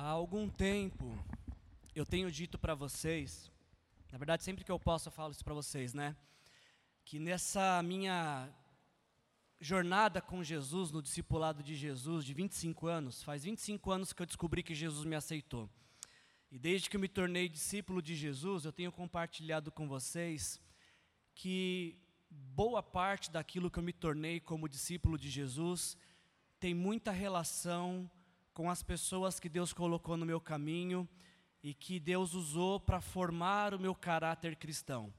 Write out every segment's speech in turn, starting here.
Há algum tempo eu tenho dito para vocês, na verdade sempre que eu posso eu falo isso para vocês, né? Que nessa minha jornada com Jesus, no discipulado de Jesus, de 25 anos, faz 25 anos que eu descobri que Jesus me aceitou. E desde que eu me tornei discípulo de Jesus, eu tenho compartilhado com vocês que boa parte daquilo que eu me tornei como discípulo de Jesus tem muita relação com as pessoas que Deus colocou no meu caminho e que Deus usou para formar o meu caráter cristão,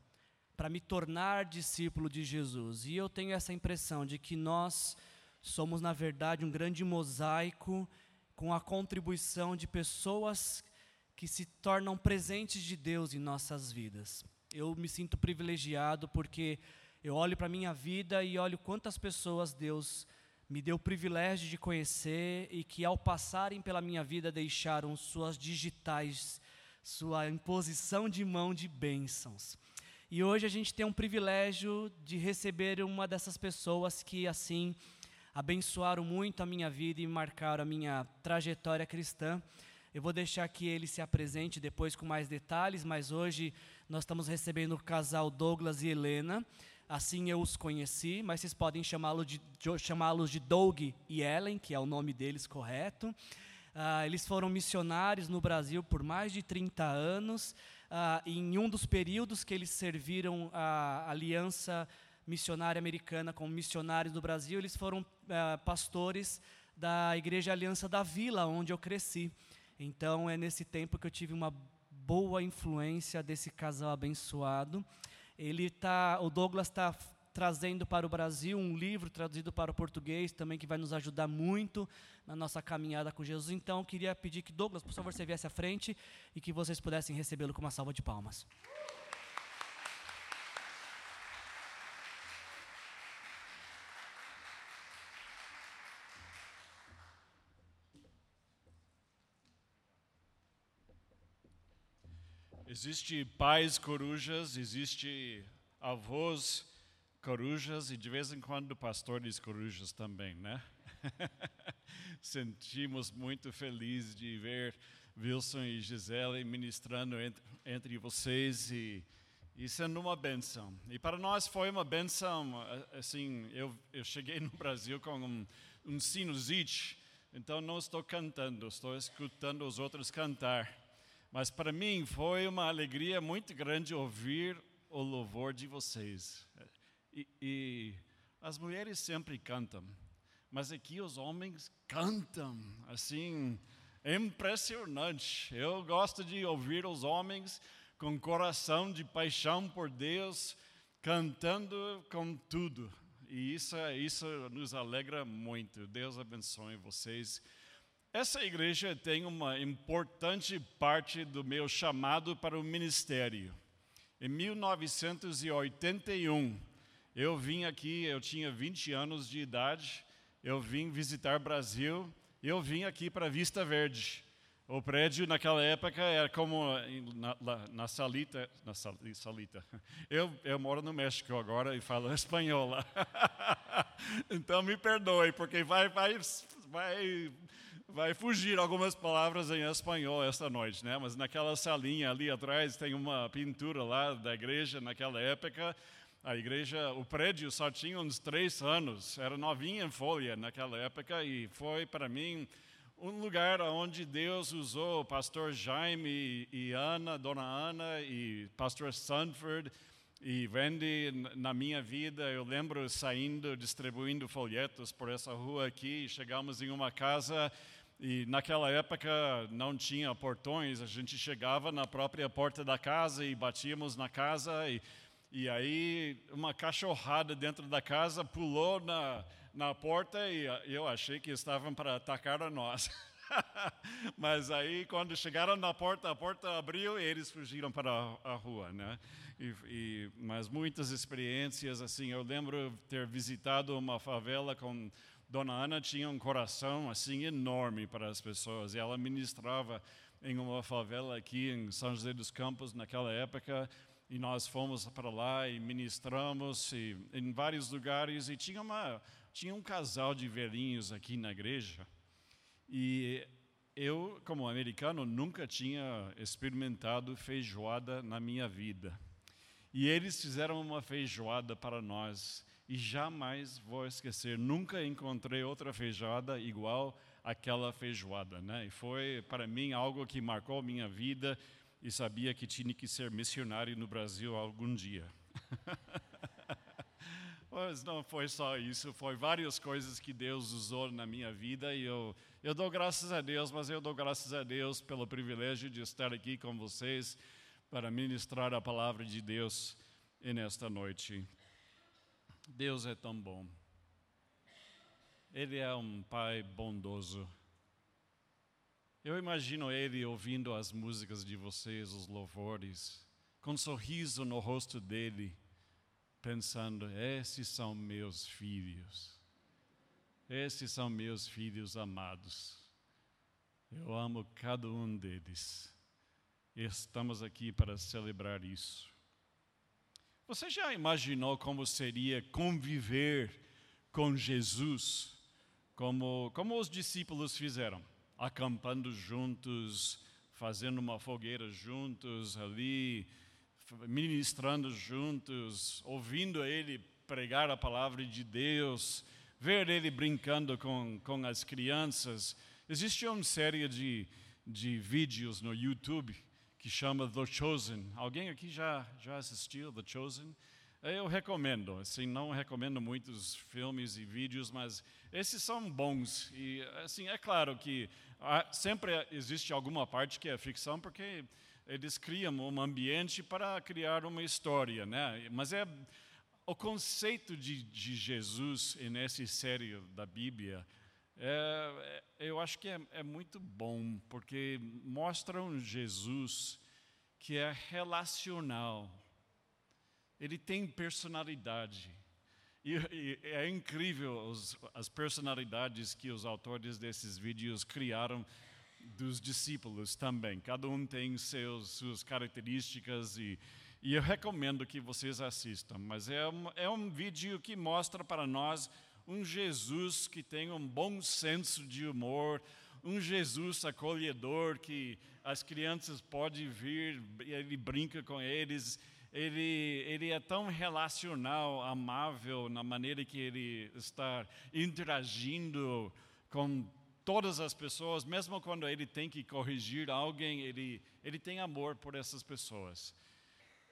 para me tornar discípulo de Jesus. E eu tenho essa impressão de que nós somos, na verdade, um grande mosaico com a contribuição de pessoas que se tornam presentes de Deus em nossas vidas. Eu me sinto privilegiado porque eu olho para a minha vida e olho quantas pessoas Deus me deu o privilégio de conhecer e que, ao passarem pela minha vida, deixaram suas digitais, sua imposição de mão de bênçãos. E hoje a gente tem um privilégio de receber uma dessas pessoas que, assim, abençoaram muito a minha vida e marcaram a minha trajetória cristã. Eu vou deixar que ele se apresente depois com mais detalhes, mas hoje nós estamos recebendo o casal Douglas e Helena assim eu os conheci, mas vocês podem chamá-los de, chamá de Doug e Ellen, que é o nome deles correto. Uh, eles foram missionários no Brasil por mais de 30 anos. Uh, em um dos períodos que eles serviram a Aliança Missionária Americana como missionários do Brasil, eles foram uh, pastores da Igreja Aliança da Vila, onde eu cresci. Então é nesse tempo que eu tive uma boa influência desse casal abençoado. Ele tá, o Douglas está trazendo para o Brasil um livro traduzido para o português também que vai nos ajudar muito na nossa caminhada com Jesus. Então, queria pedir que Douglas, por favor, você viesse à frente e que vocês pudessem recebê-lo com uma salva de palmas. Existe pais corujas, existe avós corujas e de vez em quando pastores corujas também, né? Sentimos muito felizes de ver Wilson e Gisele ministrando entre, vocês e, e sendo uma benção. E para nós foi uma benção, assim, eu, eu cheguei no Brasil com um, um sinusite, então não estou cantando, estou escutando os outros cantar. Mas para mim foi uma alegria muito grande ouvir o louvor de vocês. E, e, as mulheres sempre cantam, mas aqui os homens cantam, assim, impressionante. Eu gosto de ouvir os homens com coração de paixão por Deus, cantando com tudo. E isso, isso nos alegra muito. Deus abençoe vocês. Essa igreja tem uma importante parte do meu chamado para o ministério. Em 1981, eu vim aqui, eu tinha 20 anos de idade, eu vim visitar Brasil, eu vim aqui para Vista Verde. O prédio naquela época era como na, na Salita, na Salita. Eu, eu moro no México agora e falo espanhol lá. Então me perdoe, porque vai, vai, vai vai fugir algumas palavras em espanhol esta noite, né? Mas naquela salinha ali atrás tem uma pintura lá da igreja naquela época. A igreja, o prédio só tinha uns três anos, era novinha em folha naquela época e foi para mim um lugar onde Deus usou o pastor Jaime e Ana, Dona Ana e pastor Sanford e vende na minha vida. Eu lembro saindo, distribuindo folhetos por essa rua aqui, chegamos em uma casa e naquela época não tinha portões, a gente chegava na própria porta da casa e batíamos na casa e, e aí uma cachorrada dentro da casa pulou na, na porta e eu achei que estavam para atacar a nós. Mas aí quando chegaram na porta, a porta abriu e eles fugiram para a, rua, né? E, e, mas muitas experiências assim, eu lembro ter visitado uma favela com Dona Ana tinha um coração assim enorme para as pessoas e ela ministrava em uma favela aqui em São José dos Campos naquela época e nós fomos para lá e ministramos e, em vários lugares e tinha uma tinha um casal de velhinhos aqui na igreja e eu, como americano, nunca tinha experimentado feijoada na minha vida. E eles fizeram uma feijoada para nós e jamais vou esquecer. Nunca encontrei outra feijoada igual àquela feijoada, né? E foi para mim algo que marcou minha vida e sabia que tinha que ser missionário no Brasil algum dia. Mas não foi só isso, foi várias coisas que Deus usou na minha vida e eu, eu dou graças a Deus, mas eu dou graças a Deus pelo privilégio de estar aqui com vocês para ministrar a palavra de Deus nesta noite. Deus é tão bom. Ele é um Pai bondoso. Eu imagino Ele ouvindo as músicas de vocês, os louvores, com um sorriso no rosto dele pensando: esses são meus filhos, esses são meus filhos amados. Eu amo cada um deles. Estamos aqui para celebrar isso. Você já imaginou como seria conviver com Jesus, como, como os discípulos fizeram? Acampando juntos, fazendo uma fogueira juntos ali, ministrando juntos, ouvindo ele pregar a palavra de Deus, ver ele brincando com, com as crianças. Existe uma série de, de vídeos no YouTube que chama The Chosen. Alguém aqui já, já assistiu The Chosen? Eu recomendo, assim, não recomendo muitos filmes e vídeos, mas esses são bons. E, assim, é claro que há, sempre existe alguma parte que é ficção, porque eles criam um ambiente para criar uma história, né? Mas é o conceito de, de Jesus nessa série da Bíblia, é, é, eu acho que é, é muito bom, porque mostra um Jesus que é relacional, ele tem personalidade. E, e é incrível os, as personalidades que os autores desses vídeos criaram dos discípulos também. Cada um tem seus, suas características e, e eu recomendo que vocês assistam. Mas é um, é um vídeo que mostra para nós um Jesus que tem um bom senso de humor, um Jesus acolhedor que as crianças podem vir, ele brinca com eles. Ele, ele é tão relacional, amável na maneira que ele está interagindo com todas as pessoas, mesmo quando ele tem que corrigir alguém, ele, ele tem amor por essas pessoas.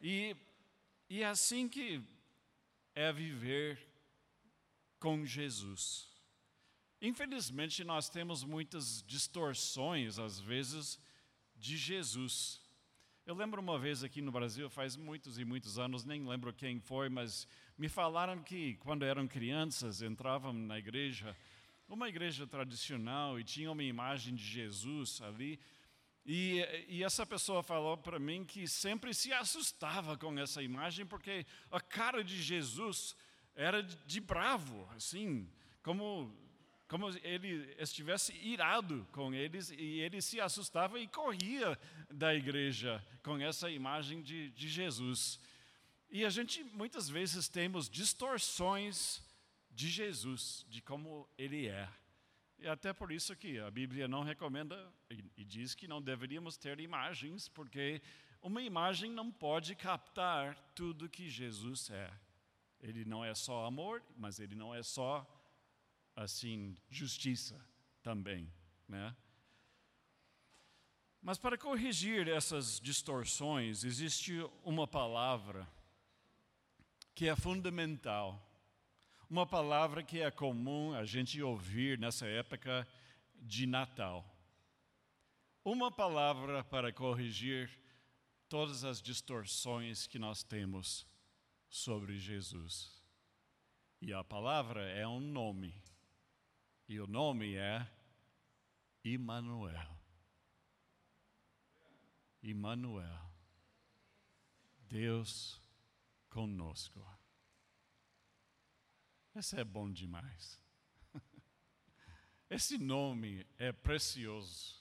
E, e é assim que é viver com Jesus. Infelizmente, nós temos muitas distorções, às vezes, de Jesus. Eu lembro uma vez aqui no Brasil, faz muitos e muitos anos, nem lembro quem foi, mas me falaram que quando eram crianças, entravam na igreja, uma igreja tradicional e tinha uma imagem de Jesus ali. E, e essa pessoa falou para mim que sempre se assustava com essa imagem, porque a cara de Jesus era de, bravo, assim, como, como ele estivesse irado com eles, e ele se assustava e corria da igreja com essa imagem de, de Jesus. E a gente muitas vezes temos distorções de Jesus, de como ele é. E até por isso que a Bíblia não recomenda e diz que não deveríamos ter imagens, porque uma imagem não pode captar tudo que Jesus é. Ele não é só amor, mas ele não é só assim justiça também, né? Mas para corrigir essas distorções, existe uma palavra que é fundamental uma palavra que é comum a gente ouvir nessa época de Natal. Uma palavra para corrigir todas as distorções que nós temos sobre Jesus. E a palavra é um nome. E o nome é Immanuel. Immanuel. Deus conosco. Esse é bom demais. Esse nome é precioso.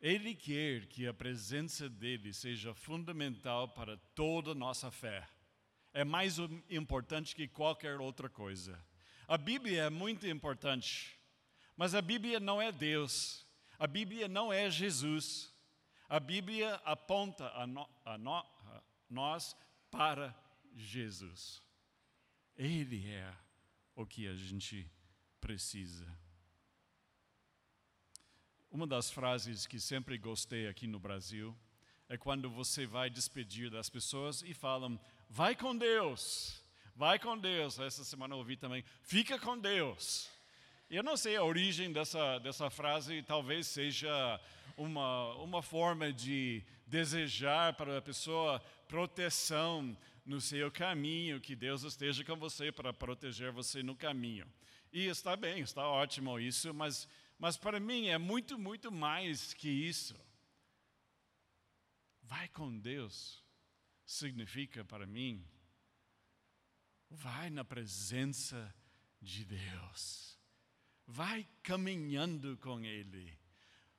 Ele quer que a presença dele seja fundamental para toda a nossa fé. É mais importante que qualquer outra coisa. A Bíblia é muito importante, Mas a Bíblia não é Deus. A Bíblia não é Jesus. A Bíblia aponta a, no, a, no, a nós para Jesus. Ele é o que a gente precisa. Uma das frases que sempre gostei aqui no Brasil é quando você vai despedir das pessoas e falam: vai com Deus, vai com Deus. Essa semana eu ouvi também: fica com Deus. Eu não sei a origem dessa, dessa frase, talvez seja uma, uma forma de desejar para a pessoa proteção no seu caminho, que Deus esteja com você para proteger você no caminho. E está bem, está ótimo isso, mas, mas para mim é muito, muito mais que isso. Vai com Deus significa para mim, vai na presença de Deus vai caminhando com Ele.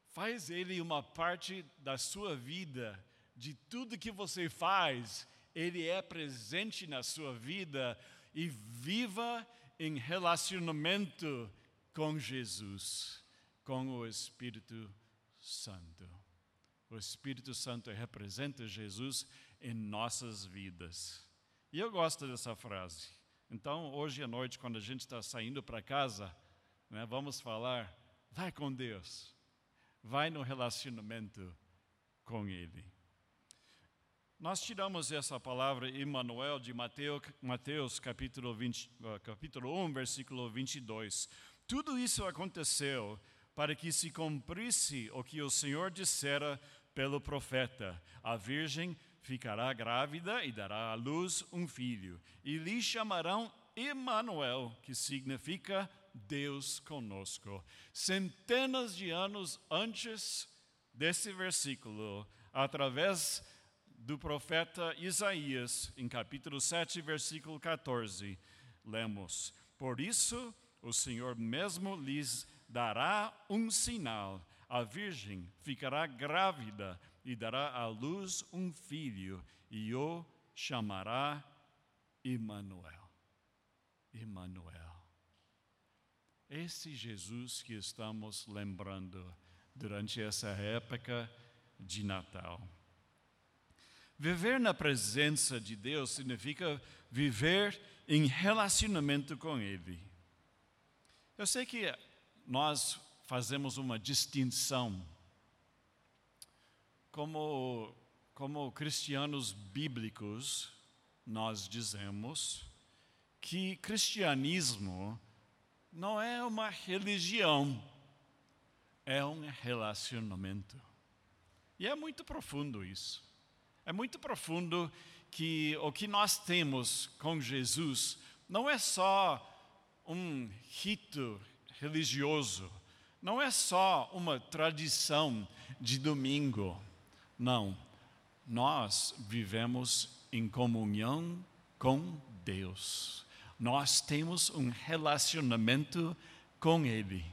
Faz Ele uma parte da sua vida, de tudo que você faz, Ele é presente na sua vida e viva em relacionamento com Jesus, com o Espírito Santo. O Espírito Santo representa Jesus em nossas vidas. E eu gosto dessa frase. Então, hoje à noite, quando a gente está saindo para casa, né, vamos falar, vai com Deus, vai no relacionamento com Ele. Nós tiramos essa palavra Emmanuel de Mateus, Mateus capítulo, 20, capítulo 1, versículo 22. Tudo isso aconteceu para que se cumprisse o que o Senhor dissera pelo profeta: a virgem ficará grávida e dará à luz um filho, e lhe chamarão Emmanuel, que significa Deus conosco. Centenas de anos antes desse versículo, através do profeta Isaías, em capítulo 7, versículo 14, lemos: Por isso o Senhor mesmo lhes dará um sinal. A virgem ficará grávida e dará à luz um filho, e o chamará Emmanuel. Emmanuel. Esse Jesus que estamos lembrando durante essa época de Natal. Viver na presença de Deus significa viver em relacionamento com Ele. Eu sei que nós fazemos uma distinção como, como cristianos bíblicos, nós dizemos que cristianismo não é uma religião, é um relacionamento. E é muito profundo isso. É muito profundo que o que nós temos com Jesus não é só um rito religioso, não é só uma tradição de domingo. Não. Nós vivemos em comunhão com Deus nós temos um relacionamento com Ele.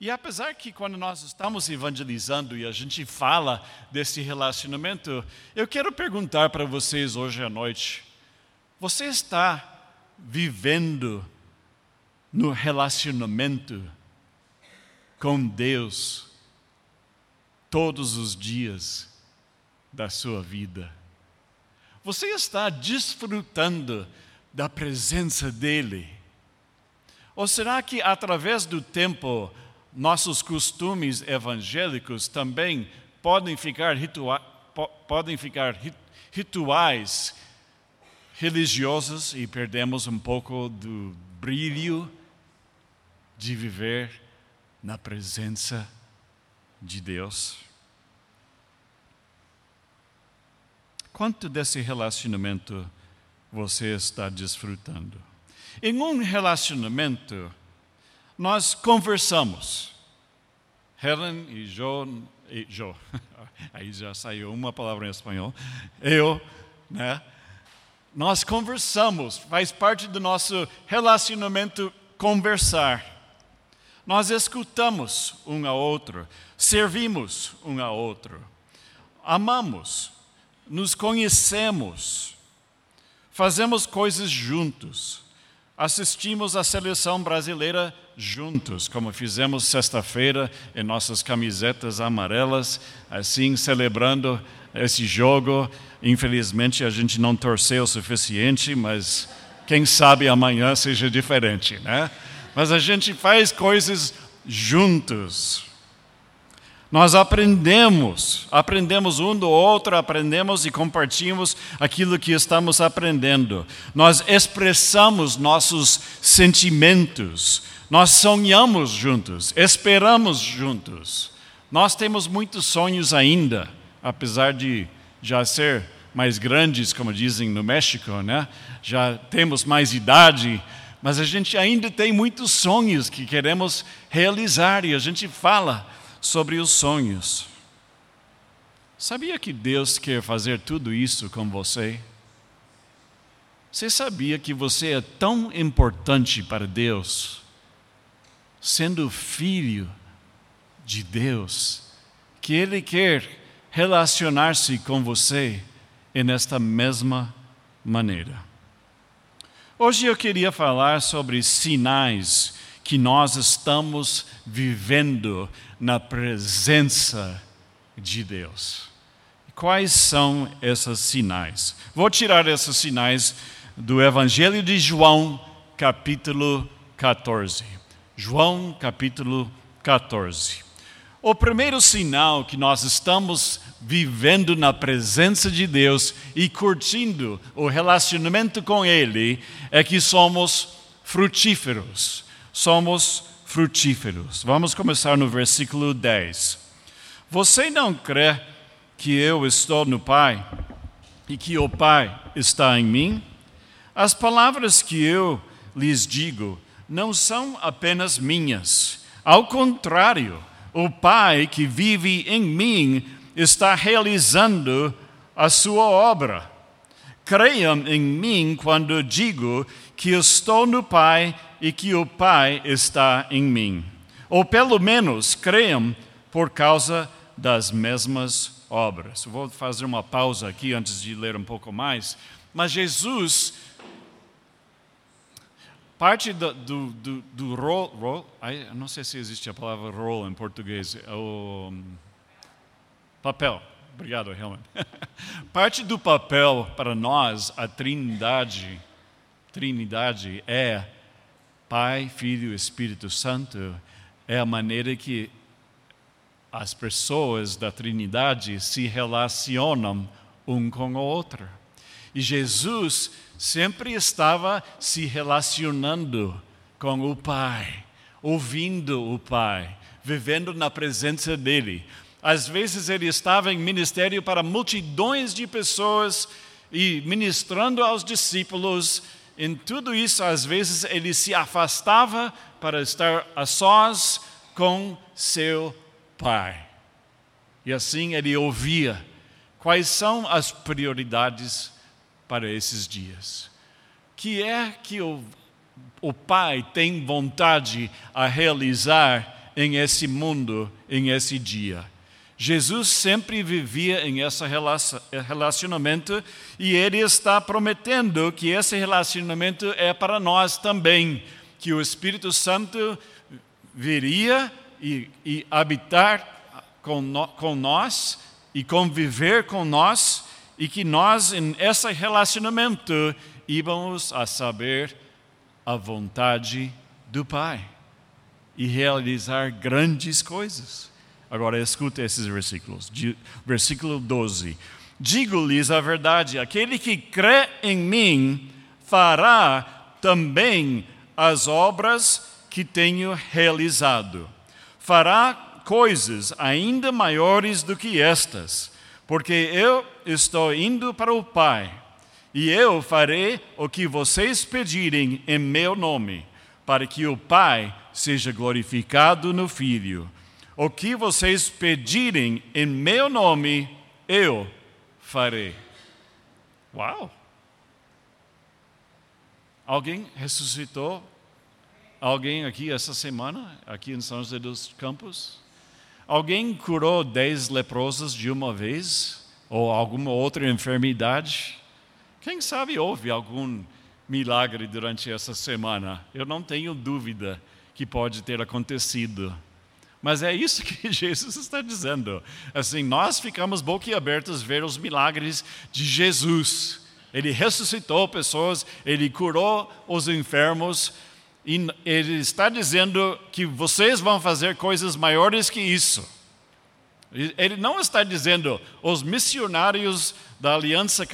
E apesar que quando nós estamos evangelizando e a gente fala desse relacionamento, eu quero perguntar para vocês hoje à noite: você está vivendo no relacionamento com Deus todos os dias da sua vida? Você está desfrutando da presença dEle? Ou será que através do tempo nossos costumes evangélicos também podem ficar, ritua podem ficar rituais religiosos e perdemos um pouco do brilho de viver na presença de Deus? Quanto desse relacionamento você está desfrutando. Em um relacionamento, nós conversamos. Helen e Joe, e Joe aí já saiu uma palavra em espanhol, eu, né? Nós conversamos, faz parte do nosso relacionamento conversar. Nós escutamos um ao outro, servimos um ao outro, amamos, nos conhecemos, fazemos coisas juntos. assistimos à seleção brasileira juntos, como fizemos sexta-feira em nossas camisetas amarelas, assim celebrando esse jogo. Infelizmente a gente não torceu o suficiente, mas quem sabe amanhã seja diferente, né? Mas a gente faz coisas juntos. Nós aprendemos, aprendemos um do outro, aprendemos e compartilhamos aquilo que estamos aprendendo. Nós expressamos nossos sentimentos, nós sonhamos juntos, esperamos juntos. Nós temos muitos sonhos ainda, apesar de já ser mais grandes, como dizem no México, né? Já temos mais idade, mas a gente ainda tem muitos sonhos que queremos realizar e a gente fala sobre os sonhos. Sabia que Deus quer fazer tudo isso com você? Você sabia que você é tão importante para Deus? sendo filho de Deus, que Ele quer relacionar-se com você nesta mesma maneira. Hoje eu queria falar sobre sinais que nós estamos vivendo na presença de Deus. Quais são esses sinais? Vou tirar esses sinais do Evangelho de João, capítulo 14. João capítulo 14. O primeiro sinal que nós estamos vivendo na presença de Deus e curtindo o relacionamento com Ele é que somos frutíferos. Somos frutíferos. Vamos começar no versículo 10. Você não crê que eu estou no Pai e que o Pai está em mim? As palavras que eu lhes digo não são apenas minhas. Ao contrário, o Pai que vive em mim está realizando a sua obra. Creiam em mim quando digo que estou no Pai e que o Pai está em mim. Ou pelo menos creiam por causa das mesmas obras. Vou fazer uma pausa aqui antes de ler um pouco mais. Mas Jesus parte do, do, do, do rol, rol não sei se existe a palavra rol em português, é o um, papel. Obrigado, Helman. parte do papel para nós, a Trindade, Trindade é Pai, Filho e Espírito Santo, é a maneira que as pessoas da Trindade se relacionam um com o outro. E Jesus sempre estava se relacionando com o Pai, ouvindo o Pai, vivendo na presença dele. Às vezes ele estava em ministério para multidões de pessoas e ministrando aos discípulos. Em tudo isso, às vezes ele se afastava para estar a sós com seu Pai. E assim ele ouvia quais são as prioridades para esses dias. Que é que o, o Pai tem vontade a realizar em esse mundo, em esse dia? Jesus sempre vivia em esse relacionamento e ele está prometendo que esse relacionamento é para nós também, que o Espírito Santo viria e, e habitar com, no, com nós e conviver com nós e que nós, em esse relacionamento, íamos a saber a vontade do Pai e realizar grandes coisas. Agora escuta esses versículos. Versículo 12. Digo-lhes a verdade: aquele que crê em mim fará também as obras que tenho realizado. Fará coisas ainda maiores do que estas porque eu estou indo para o Pai, e eu farei o que vocês pedirem em meu nome, para que o Pai seja glorificado no Filho. O que vocês pedirem em meu nome, eu farei. Uau! Alguém ressuscitou alguém aqui essa semana, aqui em São José dos Campos? Alguém curou dez leprosos de uma vez? Ou alguma outra enfermidade? Quem sabe houve algum milagre durante essa semana. Eu não tenho dúvida que pode ter acontecido. Mas é isso que Jesus está dizendo. Assim, nós ficamos boquiabertos ver os milagres de Jesus. Ele ressuscitou pessoas, ele curou os enfermos, e ele está dizendo que vocês vão fazer coisas maiores que isso. Ele não está dizendo os missionários da aliança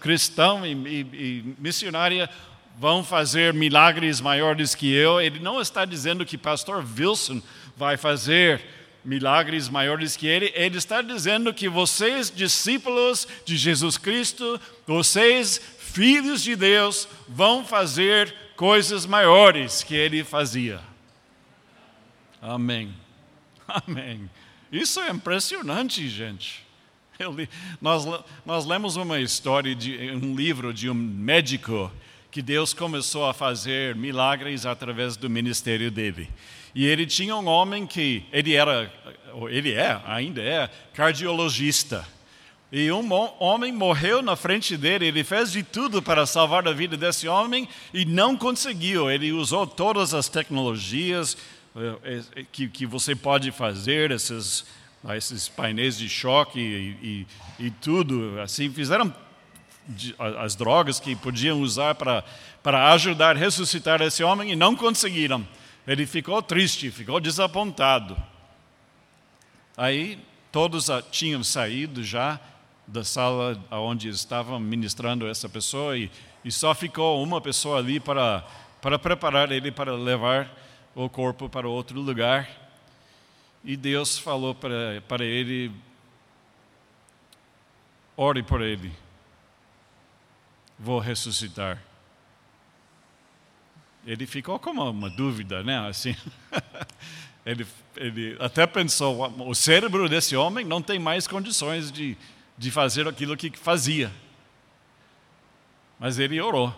cristã e, e, e missionária vão fazer milagres maiores que eu. Ele não está dizendo que pastor Wilson vai fazer milagres maiores que ele. Ele está dizendo que vocês, discípulos de Jesus Cristo, vocês, filhos de Deus, vão fazer coisas maiores que ele fazia. Amém. Amém. Isso é impressionante, gente. Nós, nós lemos uma história de um livro de um médico que Deus começou a fazer milagres através do ministério dele. E ele tinha um homem que ele era, ele é, ainda é, cardiologista. E um homem morreu na frente dele, ele fez de tudo para salvar a vida desse homem e não conseguiu. Ele usou todas as tecnologias eh, eh, que, que você pode fazer, esses, esses painéis de choque e, e, e tudo. Assim, fizeram as drogas que podiam usar para, para ajudar a ressuscitar esse homem e não conseguiram. Ele ficou triste, ficou desapontado. Aí todos tinham saído já da sala onde estavam ministrando essa pessoa e, e só ficou uma pessoa ali para, para preparar ele para levar o corpo para outro lugar. E Deus falou para, para ele: ore por ele, vou ressuscitar. Ele ficou com uma, uma dúvida, né? Assim, ele, ele até pensou: o cérebro desse homem não tem mais condições de, de fazer aquilo que fazia. Mas ele orou.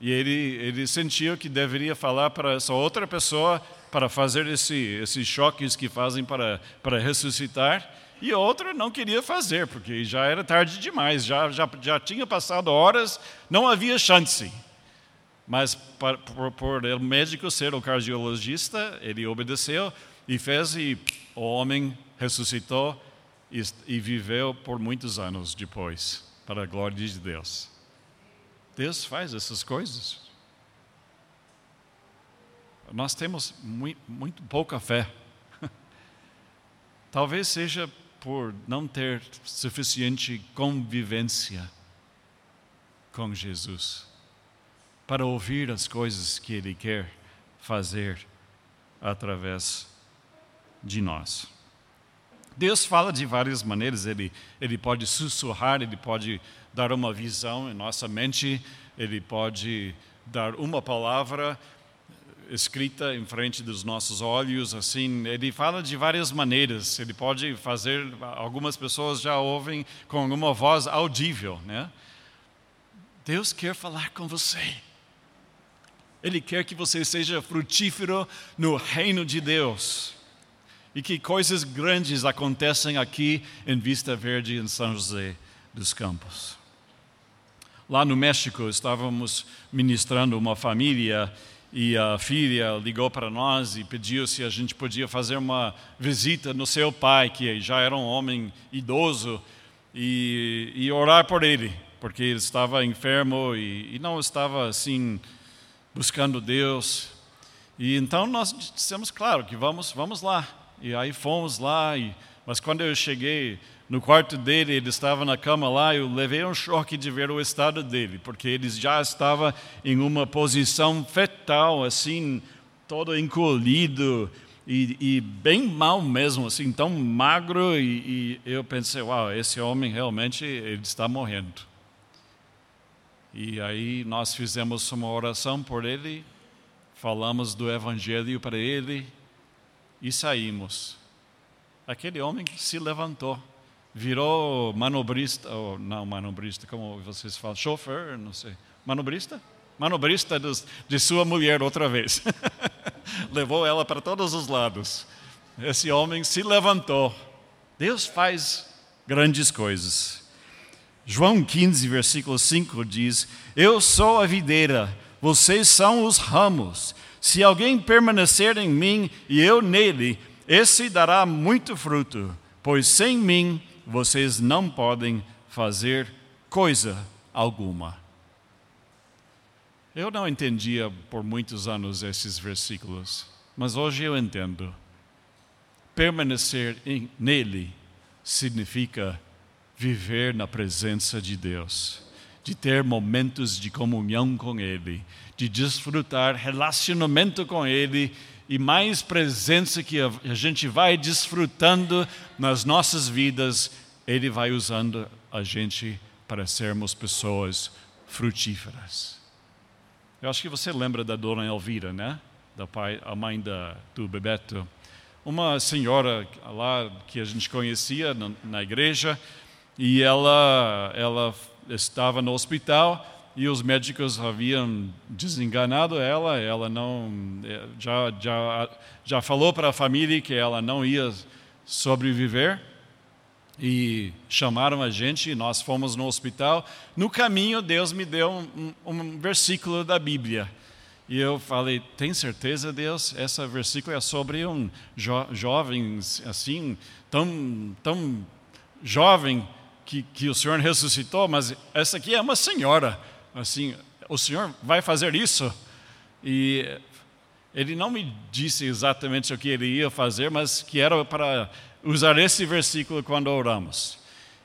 E ele, ele sentiu que deveria falar para essa outra pessoa para fazer esse, esses choques que fazem para, para ressuscitar. E outra não queria fazer, porque já era tarde demais, já, já, já tinha passado horas, não havia chance. Mas por, por, por o médico ser o cardiologista, ele obedeceu e fez, e o homem ressuscitou e, e viveu por muitos anos depois, para a glória de Deus. Deus faz essas coisas. Nós temos muito, muito pouca fé. Talvez seja por não ter suficiente convivência com Jesus para ouvir as coisas que Ele quer fazer através de nós. Deus fala de várias maneiras, ele, ele pode sussurrar, ele pode dar uma visão em nossa mente, ele pode dar uma palavra escrita em frente dos nossos olhos, assim, ele fala de várias maneiras. Ele pode fazer, algumas pessoas já ouvem com uma voz audível, né? Deus quer falar com você. Ele quer que você seja frutífero no reino de Deus. E que coisas grandes acontecem aqui em Vista Verde, em São José dos Campos. Lá no México, estávamos ministrando uma família e a filha ligou para nós e pediu se a gente podia fazer uma visita no seu pai, que já era um homem idoso, e, e orar por ele, porque ele estava enfermo e, e não estava assim buscando Deus. E então nós dissemos, claro, que vamos, vamos lá. E aí fomos lá, e, mas quando eu cheguei no quarto dele, ele estava na cama lá, eu levei um choque de ver o estado dele, porque ele já estava em uma posição fetal, assim, todo encolhido e, e bem mal mesmo, assim, tão magro, e, e eu pensei, uau, esse homem realmente ele está morrendo. E aí nós fizemos uma oração por ele, falamos do evangelho para ele e saímos. Aquele homem se levantou virou manobrista, ou não manobrista, como vocês falam, chofer, não sei, manobrista? Manobrista dos, de sua mulher outra vez. Levou ela para todos os lados. Esse homem se levantou. Deus faz grandes coisas. João 15, versículo 5 diz: Eu sou a videira, vocês são os ramos. Se alguém permanecer em mim e eu nele, esse dará muito fruto, pois sem mim vocês não podem fazer coisa alguma. Eu não entendia por muitos anos esses versículos, mas hoje eu entendo. Permanecer nele significa viver na presença de Deus, de ter momentos de comunhão com Ele, de desfrutar relacionamento com Ele e mais presença que a gente vai desfrutando nas nossas vidas, Ele vai usando a gente para sermos pessoas frutíferas. Eu acho que você lembra da dona Elvira, né? Da pai, a mãe da, do Bebeto. Uma senhora lá que a gente conhecia na, na igreja, e ela, ela estava no hospital e os médicos haviam desenganado ela, ela não eh, já já já falou para a família que ela não ia sobreviver e chamaram a gente e nós fomos no hospital. No caminho, Deus me deu um, um, versículo da Bíblia. E eu falei, tem certeza, Deus? Esse versículo é sobre um jo jovem assim, tão, tão jovem que, que o Senhor ressuscitou, mas essa aqui é uma senhora. Assim, o Senhor vai fazer isso? E ele não me disse exatamente o que ele ia fazer, mas que era para usar esse versículo quando oramos.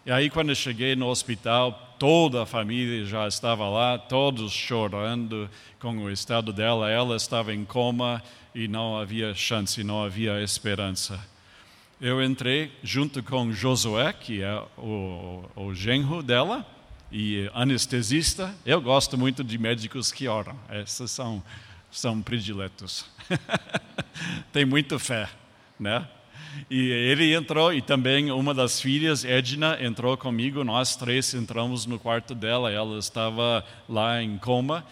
E aí, quando eu cheguei no hospital, toda a família já estava lá, todos chorando com o estado dela. Ela estava em coma e não havia chance, não havia esperança. Eu entrei junto com Josué, que é o, o genro dela, e anestesista. Eu gosto muito de médicos que oram, esses são, são prediletos. Tem muita fé, né? E ele entrou, e também uma das filhas, Edna, entrou comigo. Nós três entramos no quarto dela. Ela estava lá em coma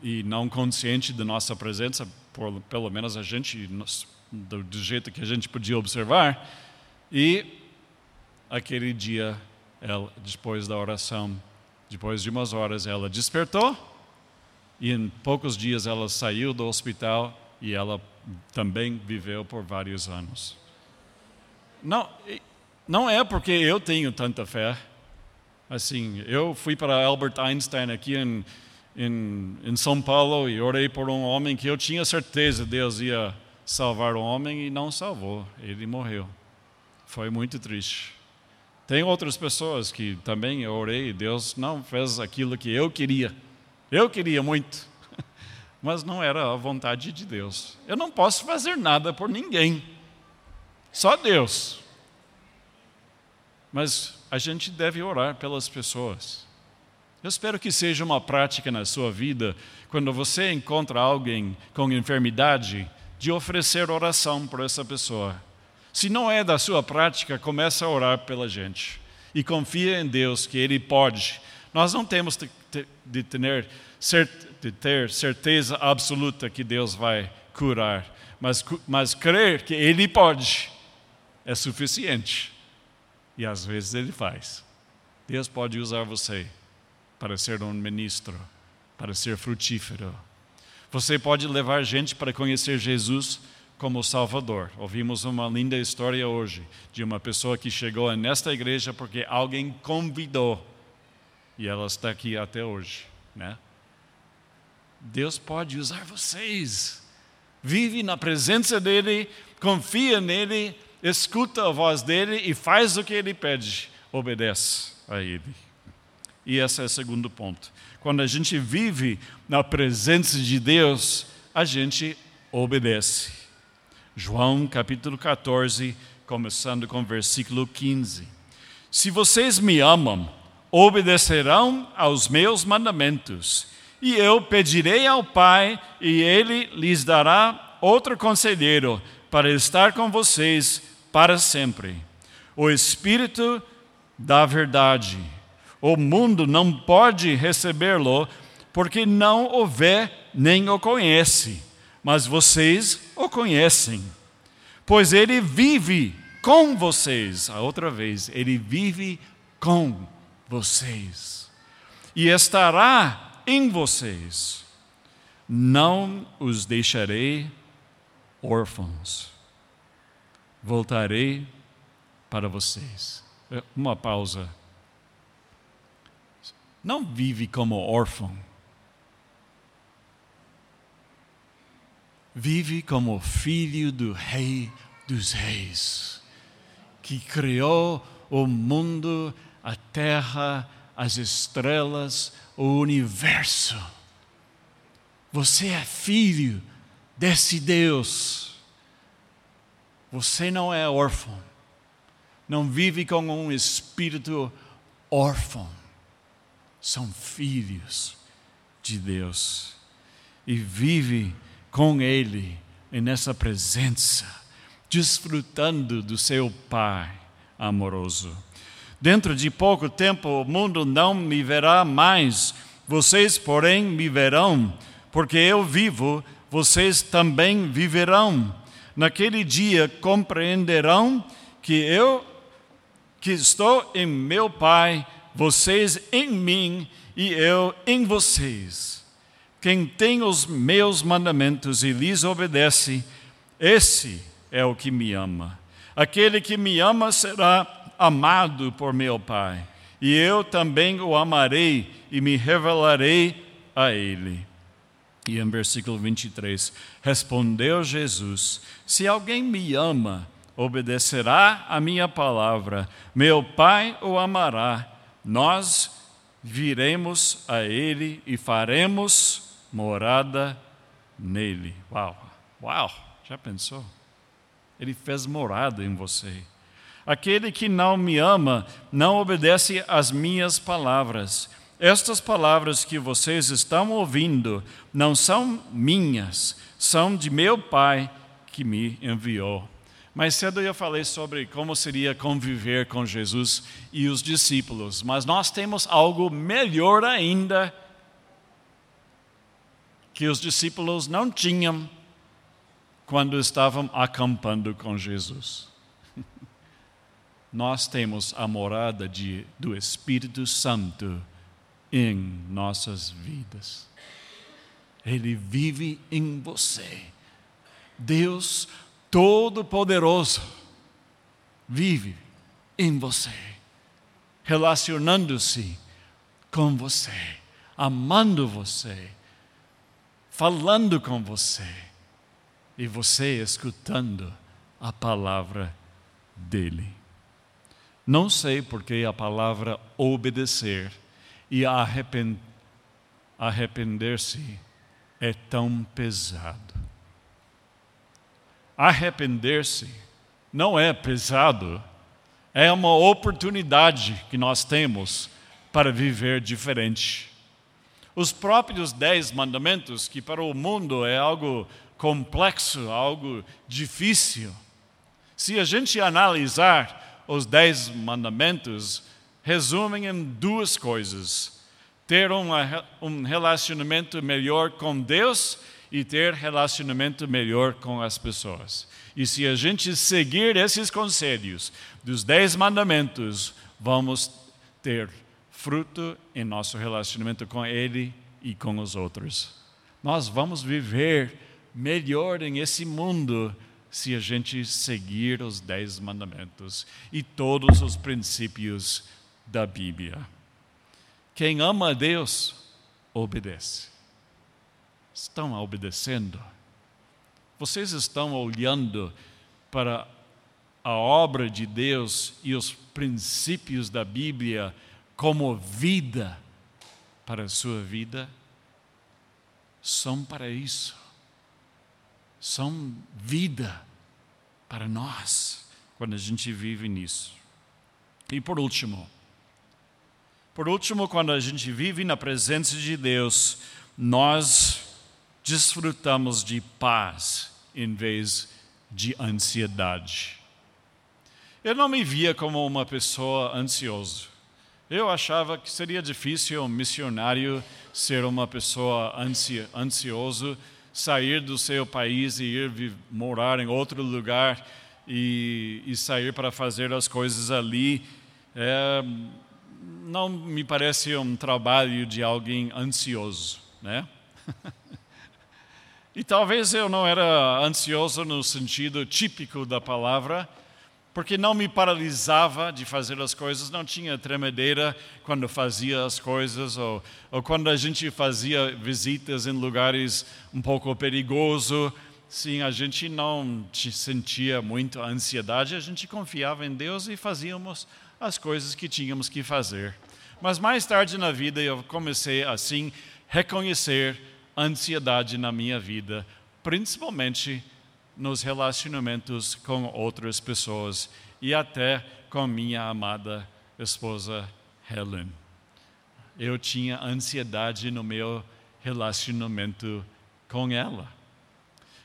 e não consciente da nossa presença, por, pelo menos a gente, do, do jeito que a gente podia observar. E aquele dia, ela, depois da oração, depois de umas horas, ela despertou. E em poucos dias ela saiu do hospital e ela também viveu por vários anos. Não, não é porque eu tenho tanta fé. Assim, eu fui para Albert Einstein aqui em, em, em São Paulo e orei por um homem que eu tinha certeza Deus ia salvar o homem e não salvou. Ele morreu. Foi muito triste. Tem outras pessoas que também eu orei Deus não fez aquilo que eu queria. Eu queria muito, mas não era a vontade de Deus. Eu não posso fazer nada por ninguém. Só Deus. Mas a gente deve orar pelas pessoas. Eu espero que seja uma prática na sua vida, quando você encontra alguém com enfermidade, de oferecer oração por essa pessoa. Se não é da sua prática, comece a orar pela gente. E confia em Deus que Ele pode. Nós não temos de ter, de ter certeza absoluta que Deus vai curar, mas, mas crer que Ele pode é suficiente. E às vezes ele faz. Deus pode usar você para ser um ministro, para ser frutífero. Você pode levar gente para conhecer Jesus como Salvador. Ouvimos uma linda história hoje de uma pessoa que chegou nesta igreja porque alguém convidou e ela está aqui até hoje, né? Deus pode usar vocês. Vive na presença dele, confia nele escuta a voz dele e faz o que ele pede, obedece a ele. E esse é o segundo ponto. Quando a gente vive na presença de Deus, a gente obedece. João capítulo 14, começando com versículo 15. Se vocês me amam, obedecerão aos meus mandamentos, e eu pedirei ao Pai, e ele lhes dará outro conselheiro para estar com vocês para sempre. O Espírito da Verdade. O mundo não pode recebê-lo porque não o vê nem o conhece, mas vocês o conhecem, pois ele vive com vocês. A outra vez, ele vive com vocês e estará em vocês. Não os deixarei órfãos. Voltarei para vocês. É, uma pausa. Não vive como órfão. Vive como filho do Rei dos Reis, que criou o mundo, a terra, as estrelas, o universo. Você é filho desse Deus. Você não é órfão. Não vive com um espírito órfão. São filhos de Deus. E vive com Ele nessa presença, desfrutando do seu Pai amoroso. Dentro de pouco tempo o mundo não me verá mais, vocês, porém, me verão, porque eu vivo, vocês também viverão. Naquele dia compreenderão que eu que estou em meu Pai, vocês em mim e eu em vocês. Quem tem os meus mandamentos e lhes obedece, esse é o que me ama. Aquele que me ama será amado por meu Pai, e eu também o amarei e me revelarei a ele. E em versículo 23, respondeu Jesus: Se alguém me ama, obedecerá a minha palavra, meu Pai o amará, nós viremos a ele e faremos morada nele. Uau, uau, já pensou? Ele fez morada em você. Aquele que não me ama não obedece às minhas palavras. Estas palavras que vocês estão ouvindo não são minhas, são de meu Pai que me enviou. Mais cedo eu falei sobre como seria conviver com Jesus e os discípulos, mas nós temos algo melhor ainda que os discípulos não tinham quando estavam acampando com Jesus nós temos a morada de, do Espírito Santo em nossas vidas. Ele vive em você. Deus Todo-Poderoso vive em você, relacionando-se com você, amando você, falando com você e você escutando a palavra dele. Não sei porque a palavra obedecer e arrepender-se é tão pesado. Arrepender-se não é pesado, é uma oportunidade que nós temos para viver diferente. Os próprios dez mandamentos, que para o mundo é algo complexo, algo difícil, se a gente analisar os dez mandamentos resumem em duas coisas: ter um relacionamento melhor com Deus e ter relacionamento melhor com as pessoas. E se a gente seguir esses conselhos dos dez mandamentos, vamos ter fruto em nosso relacionamento com Ele e com os outros. Nós vamos viver melhor em esse mundo se a gente seguir os dez mandamentos e todos os princípios da Bíblia. Quem ama a Deus, obedece. Estão obedecendo? Vocês estão olhando para a obra de Deus e os princípios da Bíblia como vida para a sua vida? São para isso são vida para nós quando a gente vive nisso. E por último, por último, quando a gente vive na presença de Deus, nós desfrutamos de paz em vez de ansiedade. Eu não me via como uma pessoa ansiosa. Eu achava que seria difícil um missionário ser uma pessoa ansi ansioso sair do seu país e ir morar em outro lugar e, e sair para fazer as coisas ali. É, não me parece um trabalho de alguém ansioso, né? e talvez eu não era ansioso no sentido típico da palavra, porque não me paralisava de fazer as coisas, não tinha tremedeira quando fazia as coisas, ou, ou quando a gente fazia visitas em lugares um pouco perigosos, sim, a gente não sentia muito ansiedade, a gente confiava em Deus e fazíamos as coisas que tínhamos que fazer. Mas mais tarde na vida eu comecei assim reconhecer ansiedade na minha vida, principalmente nos relacionamentos com outras pessoas e até com minha amada esposa Helen. Eu tinha ansiedade no meu relacionamento com ela.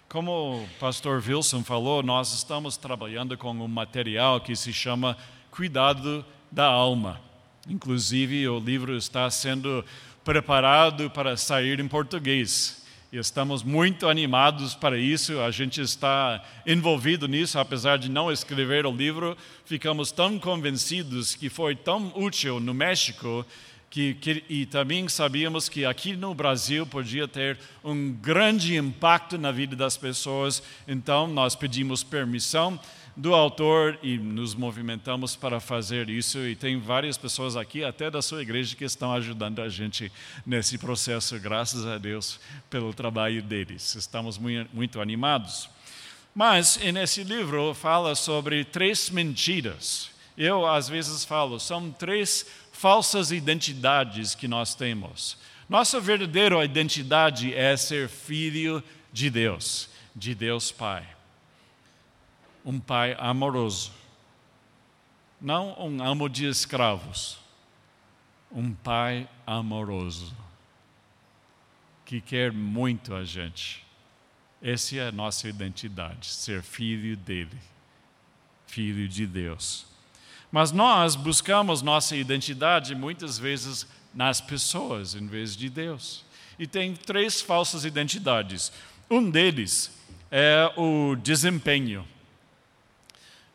Como o pastor Wilson falou, nós estamos trabalhando com um material que se chama Cuidado da Alma. Inclusive, o livro está sendo preparado para sair em português. E estamos muito animados para isso. A gente está envolvido nisso, apesar de não escrever o livro. Ficamos tão convencidos que foi tão útil no México que, que, e também sabíamos que aqui no Brasil podia ter um grande impacto na vida das pessoas. Então nós pedimos permissão do autor e nos movimentamos para fazer isso. E tem várias pessoas aqui, até da sua igreja, que estão ajudando a gente nesse processo, graças a Deus pelo trabalho deles. Estamos muito, animados. Mas nesse livro fala sobre três mentiras. Eu às vezes falo, são três falsas identidades que nós temos. Nossa verdadeira identidade é ser filho de Deus, de Deus Pai um pai amoroso. Não um amo de escravos, um pai amoroso, que quer muito a gente. Essa é a nossa identidade, ser filho dele, filho de Deus. Mas nós buscamos nossa identidade muitas vezes nas pessoas em vez de Deus. E tem três falsas identidades. Um deles é o desempenho.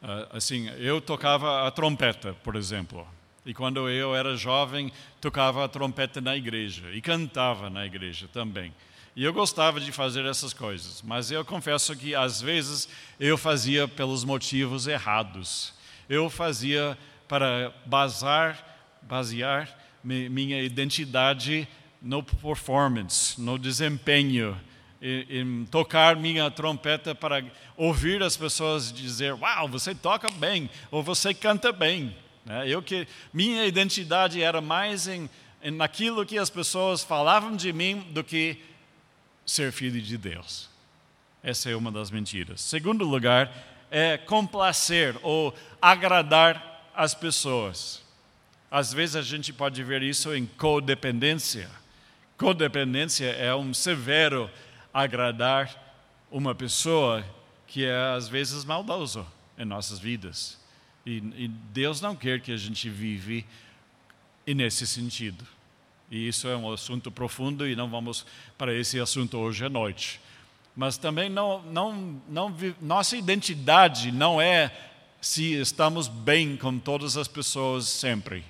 Ah, assim, eu tocava a trompeta, por exemplo. E quando eu era jovem, tocava a trompeta na igreja e cantava na igreja também. E eu gostava de fazer essas coisas, mas eu confesso que às vezes eu fazia pelos motivos errados. Eu fazia para basar, basear minha identidade no performance, no desempenho, em tocar minha trompeta para ouvir as pessoas dizer: Uau, você toca bem, ou você canta bem. Né? Eu que minha identidade era mais em, em naquilo que as pessoas falavam de mim do que ser filho de Deus. Essa é uma das mentiras. Segundo lugar, é complacer ou agradar as pessoas. Às vezes a gente pode ver isso em codependência. Codependência é um severo agradar uma pessoa que é às vezes maldoso em nossas vidas. E, e Deus não quer que a gente vive nesse sentido. E isso é um assunto profundo e não vamos para esse assunto hoje à noite. Mas também não, não, não, nossa identidade não é se estamos bem com todas as pessoas sempre.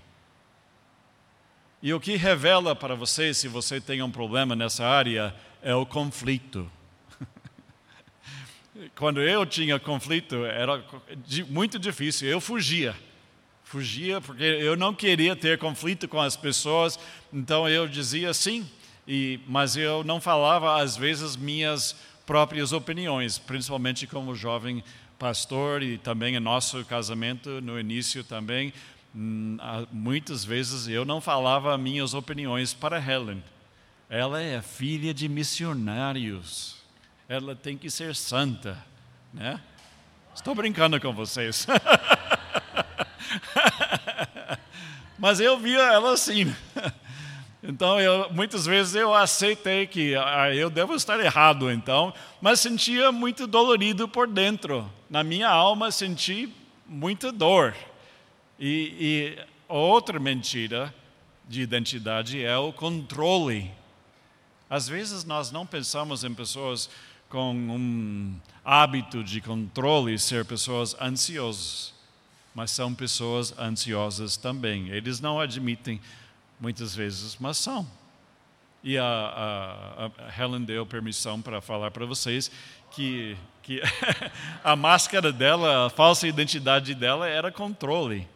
E o que revela para você, se você tem um problema nessa área, é o conflito. Quando eu tinha conflito, era muito difícil, eu fugia. Fugia porque eu não queria ter conflito com as pessoas, então eu dizia sim, e, mas eu não falava às vezes minhas próprias opiniões, principalmente como jovem pastor e também em nosso casamento no início também, hum, muitas vezes eu não falava minhas opiniões para Helen ela é filha de missionários. Ela tem que ser santa, né? Estou brincando com vocês. Mas eu via ela assim. Então, eu, muitas vezes eu aceitei que ah, eu devo estar errado, então, mas sentia muito dolorido por dentro. Na minha alma senti muita dor. E, e outra mentira de identidade é o controle às vezes nós não pensamos em pessoas com um hábito de controle ser pessoas ansiosas. mas são pessoas ansiosas também. Eles não admitem muitas vezes, mas são. E a, a, a Helen deu permissão para falar para vocês que, que a máscara dela, a falsa identidade dela era controle.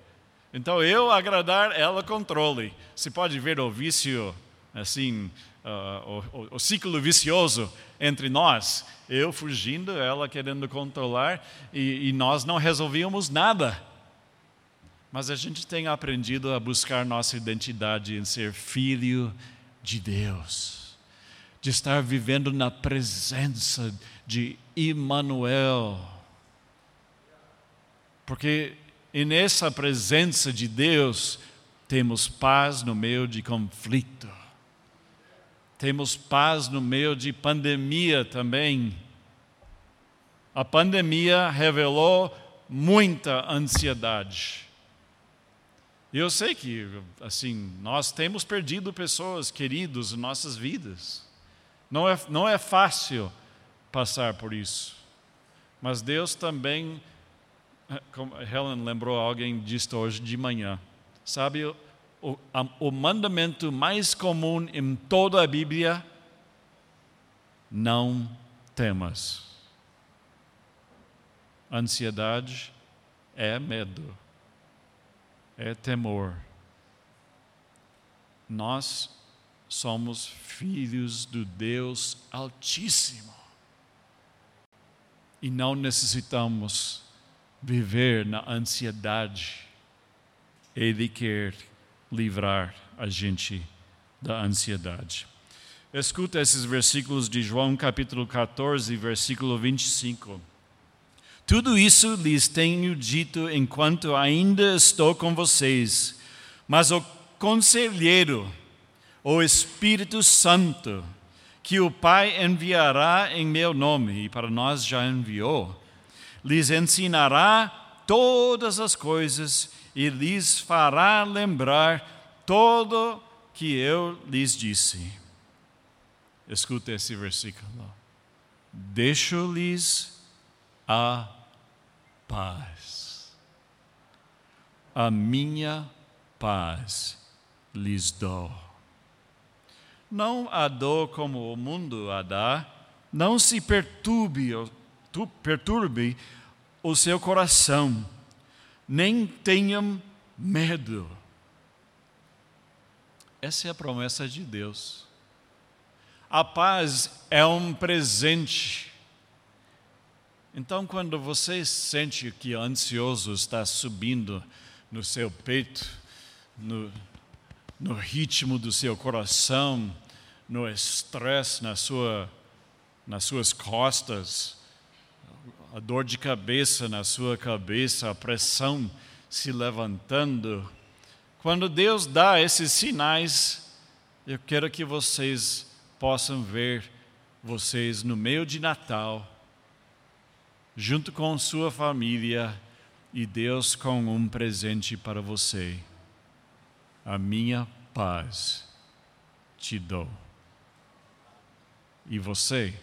Então eu agradar ela controle. Você pode ver o vício, assim, uh, o, o, ciclo vicioso entre nós. Eu fugindo, ela querendo controlar e, e nós não resolvíamos nada. Mas a gente tem aprendido a buscar nossa identidade em ser filho de Deus, de estar vivendo na presença de Emmanuel. Porque e nessa presença de Deus, temos paz no meio de conflito. Temos paz no meio de pandemia também. A pandemia revelou muita ansiedade. Eu sei que, assim, nós temos perdido pessoas queridos em nossas vidas. Não é, não é fácil passar por isso. Mas Deus também como Helen lembrou, alguém disse hoje de manhã. Sabe, o, a, o mandamento mais comum em toda a Bíblia: não temas. Ansiedade é medo, é temor. Nós somos filhos do Deus Altíssimo e não necessitamos viver na ansiedade. Ele quer livrar a gente da ansiedade. Escuta esses versículos de João capítulo 14, versículo 25. Tudo isso lhes tenho dito enquanto ainda estou com vocês, mas o conselheiro, o Espírito Santo, que o Pai enviará em meu nome, e para nós já enviou, lhes ensinará todas as coisas e lhes fará lembrar todo que eu lhes disse. Escuta esse versículo. Deixo-lhes a paz. A minha paz lhes dou. Não a dou como o mundo a dá, não se perturbe perturbe o seu coração, nem tenham medo. Essa é a promessa de Deus. A paz é um presente. Então, quando você sente que ansioso está subindo no seu peito, no, no ritmo do seu coração, no estresse na sua, nas suas costas, a dor de cabeça na sua cabeça, a pressão se levantando. Quando Deus dá esses sinais, eu quero que vocês possam ver vocês no meio de Natal, junto com sua família e Deus com um presente para você. A minha paz te dou. E você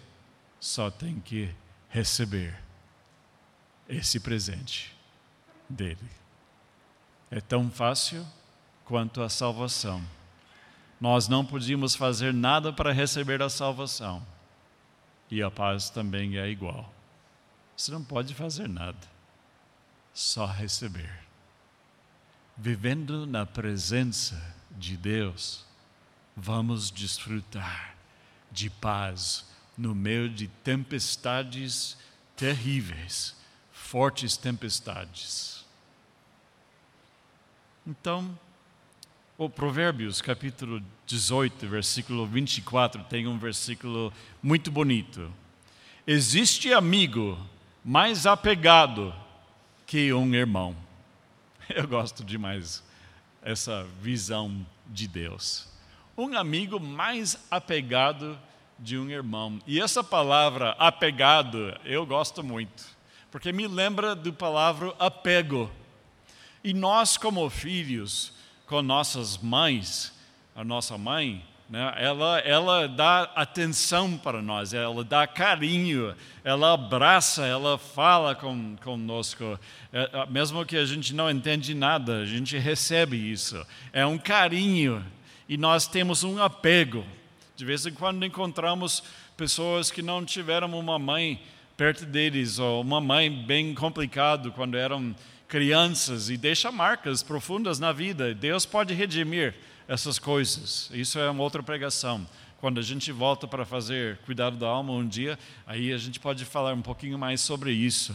só tem que receber esse presente dele. É tão fácil quanto a salvação. Nós não podíamos fazer nada para receber a salvação. E a paz também é igual. Você não pode fazer nada, só receber. Vivendo na presença de Deus, vamos desfrutar de paz no meio de tempestades terríveis fortes tempestades. Então, o Provérbios, capítulo 18, versículo 24, tem um versículo muito bonito. Existe amigo mais apegado que um irmão. Eu gosto demais essa visão de Deus. Um amigo mais apegado de um irmão. E essa palavra apegado, eu gosto muito porque me lembra do palavra apego. E nós, como filhos, com nossas mães, a nossa mãe, Né? Ela, ela dá atenção para nós, ela dá carinho, ela abraça, ela fala com, conosco. É, é, mesmo que a gente não entende nada, a gente recebe isso. É um carinho e nós temos um apego. De vez em quando encontramos pessoas que não tiveram uma mãe perto deles, ou uma mãe bem complicado quando eram crianças, e deixa marcas profundas na vida. Deus pode redimir essas coisas. Isso é uma outra pregação. Quando a gente volta para fazer cuidado da alma um dia, aí a gente pode falar um pouquinho mais sobre isso.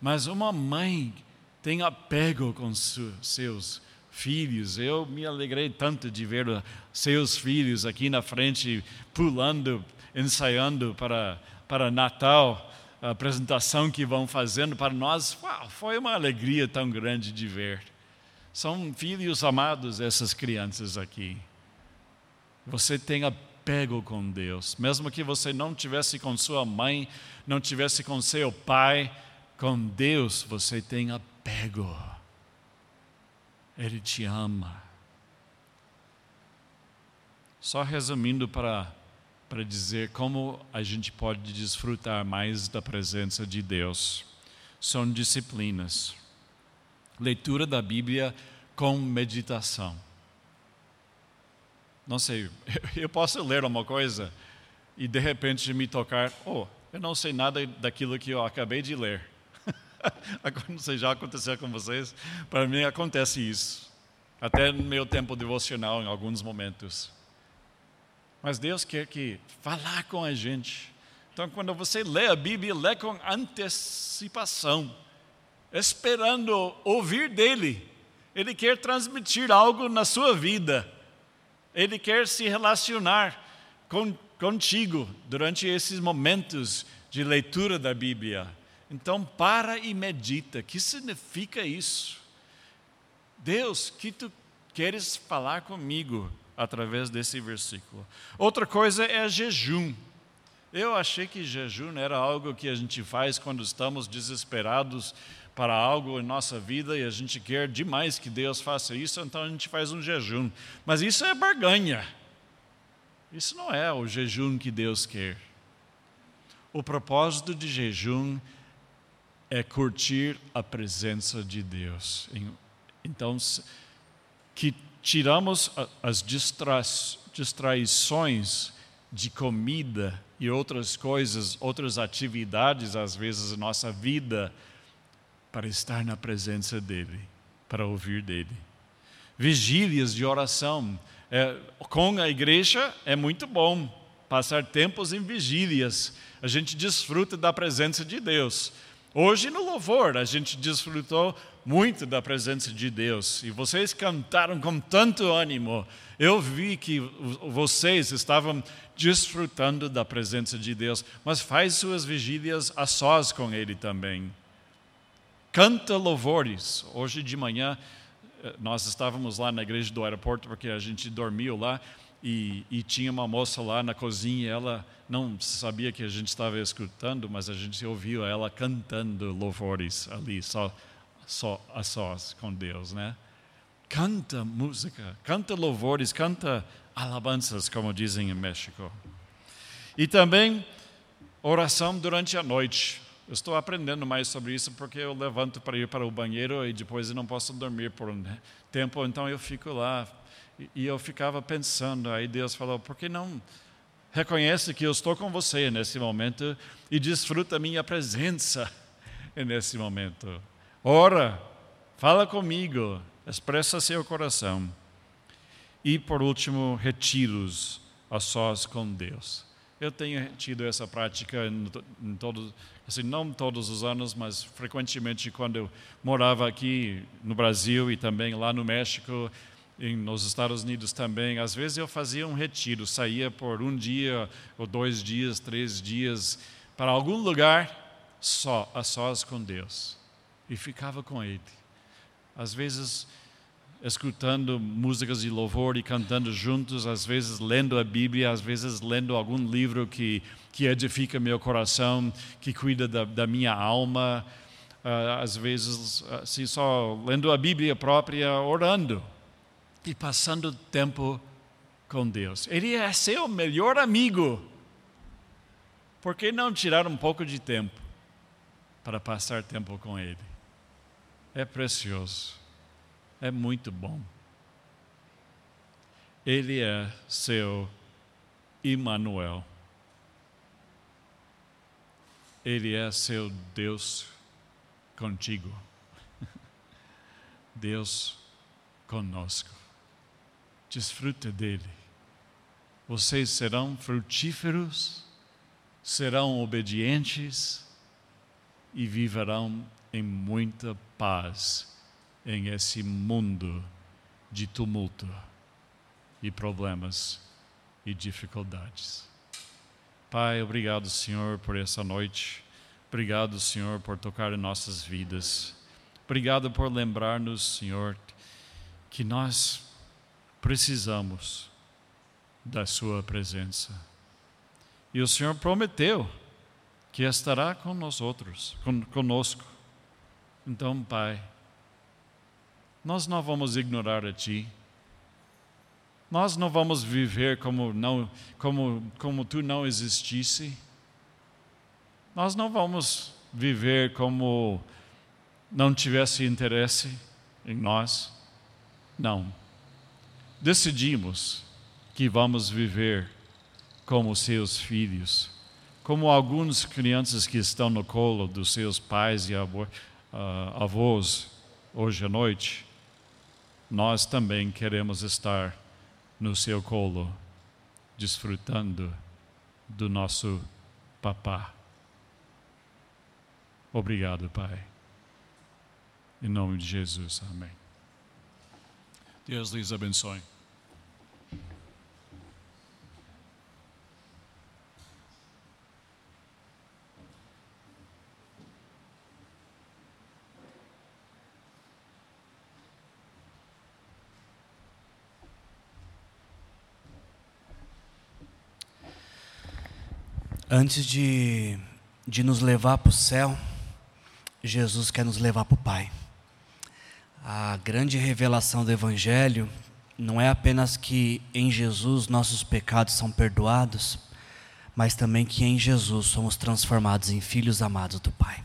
Mas uma mãe tem apego com seus filhos. Eu me alegrei tanto de ver seus filhos aqui na frente pulando, ensaiando para para Natal, apresentação que vão fazendo para nós. Uau, foi uma alegria tão grande de ver. São filhos amados essas crianças aqui. Você tem apego com Deus, mesmo que você não tivesse com sua mãe, não tivesse com seu pai, com Deus você tem apego. Ele te ama. Só resumindo para para dizer como a gente pode desfrutar mais da presença de Deus. São disciplinas leitura da Bíblia com meditação. Não sei, eu posso ler uma coisa e de repente me tocar, oh, eu não sei nada daquilo que eu acabei de ler. não sei, já aconteceu com vocês? Para mim acontece isso. Até no meu tempo devocional, em alguns momentos. Mas Deus quer que falar com a gente. Então, quando você lê a Bíblia, lê com antecipação esperando ouvir dele. Ele quer transmitir algo na sua vida. Ele quer se relacionar com, contigo durante esses momentos de leitura da Bíblia. Então, para e medita. O que significa isso? Deus, que tu queres falar comigo através desse versículo. Outra coisa é jejum. Eu achei que jejum era algo que a gente faz quando estamos desesperados para algo em nossa vida e a gente quer demais que Deus faça isso, então a gente faz um jejum. Mas isso é barganha. Isso não é o jejum que Deus quer. O propósito de jejum é curtir a presença de Deus. Então, que tiramos as distraições de comida e outras coisas, outras atividades, às vezes, na nossa vida, para estar na presença dEle, para ouvir dEle. Vigílias de oração. É, com a igreja é muito bom passar tempos em vigílias. A gente desfruta da presença de Deus. Hoje no louvor a gente desfrutou muito da presença de Deus e vocês cantaram com tanto ânimo. Eu vi que vocês estavam desfrutando da presença de Deus, mas faz suas vigílias a sós com Ele também canta louvores. Hoje de manhã eh, nós estávamos lá na igreja do aeroporto porque a gente dormiu lá e, e tinha uma moça lá na cozinha. Ela não sabia que a gente estava escutando, mas a gente ouviu ela cantando louvores ali, só, só a sós com Deus, né? Canta música, canta louvores, canta alabanças, como dizem em México. E também oração durante a noite. Eu estou aprendendo mais sobre isso porque eu levanto para ir para o banheiro e depois eu não posso dormir por um tempo, então eu fico lá. E eu ficava pensando, aí Deus falou: por que não reconhece que eu estou com você nesse momento e desfruta a minha presença nesse momento? Ora, fala comigo, expressa seu coração. E por último, retiros a sós com Deus. Eu tenho tido essa prática em, em todos assim, não todos os anos, mas frequentemente quando eu morava aqui no Brasil e também lá no México, e nos Estados Unidos também, às vezes eu fazia um retiro, saía por um dia ou dois dias, três dias para algum lugar só, a sós com Deus e ficava com Ele. Às vezes escutando músicas de louvor e cantando juntos, às vezes lendo a Bíblia, às vezes lendo algum livro que, que edifica meu coração, que cuida da, da minha alma, uh, às vezes assim, só lendo a Bíblia própria, orando e passando tempo com Deus. Ele é seu melhor amigo. Por que não tirar um pouco de tempo para passar tempo com Ele? É precioso, é muito bom. Ele é seu Emmanuel. Ele é seu Deus contigo. Deus conosco. Desfruta dele. Vocês serão frutíferos, serão obedientes e viverão em muita paz em esse mundo de tumulto e problemas e dificuldades. Pai, obrigado, Senhor, por essa noite. Obrigado, Senhor, por tocar em nossas vidas. Obrigado por lembrar-nos, Senhor, que nós precisamos da Sua presença. E o Senhor prometeu que estará com nós outros, conosco. Então, Pai, nós não vamos ignorar a Ti. Nós não vamos viver como, não, como, como Tu não existisse. Nós não vamos viver como não tivesse interesse em nós. Não. Decidimos que vamos viver como seus filhos, como alguns crianças que estão no colo dos seus pais e avô, uh, avós hoje à noite. Nós também queremos estar no seu colo, desfrutando do nosso papá. Obrigado, Pai. Em nome de Jesus, amém. Deus lhes abençoe. Antes de, de nos levar para o céu, Jesus quer nos levar para o Pai. A grande revelação do Evangelho não é apenas que em Jesus nossos pecados são perdoados, mas também que em Jesus somos transformados em filhos amados do Pai.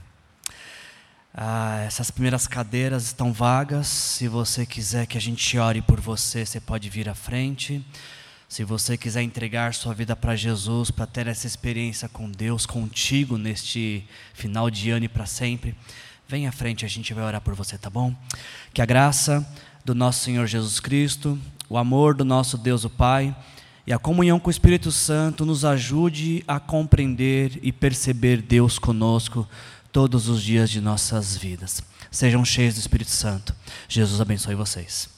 Ah, essas primeiras cadeiras estão vagas. Se você quiser que a gente ore por você, você pode vir à frente. Se você quiser entregar sua vida para Jesus, para ter essa experiência com Deus, contigo neste final de ano e para sempre, vem à frente, a gente vai orar por você, tá bom? Que a graça do nosso Senhor Jesus Cristo, o amor do nosso Deus o Pai e a comunhão com o Espírito Santo nos ajude a compreender e perceber Deus conosco todos os dias de nossas vidas. Sejam cheios do Espírito Santo. Jesus abençoe vocês.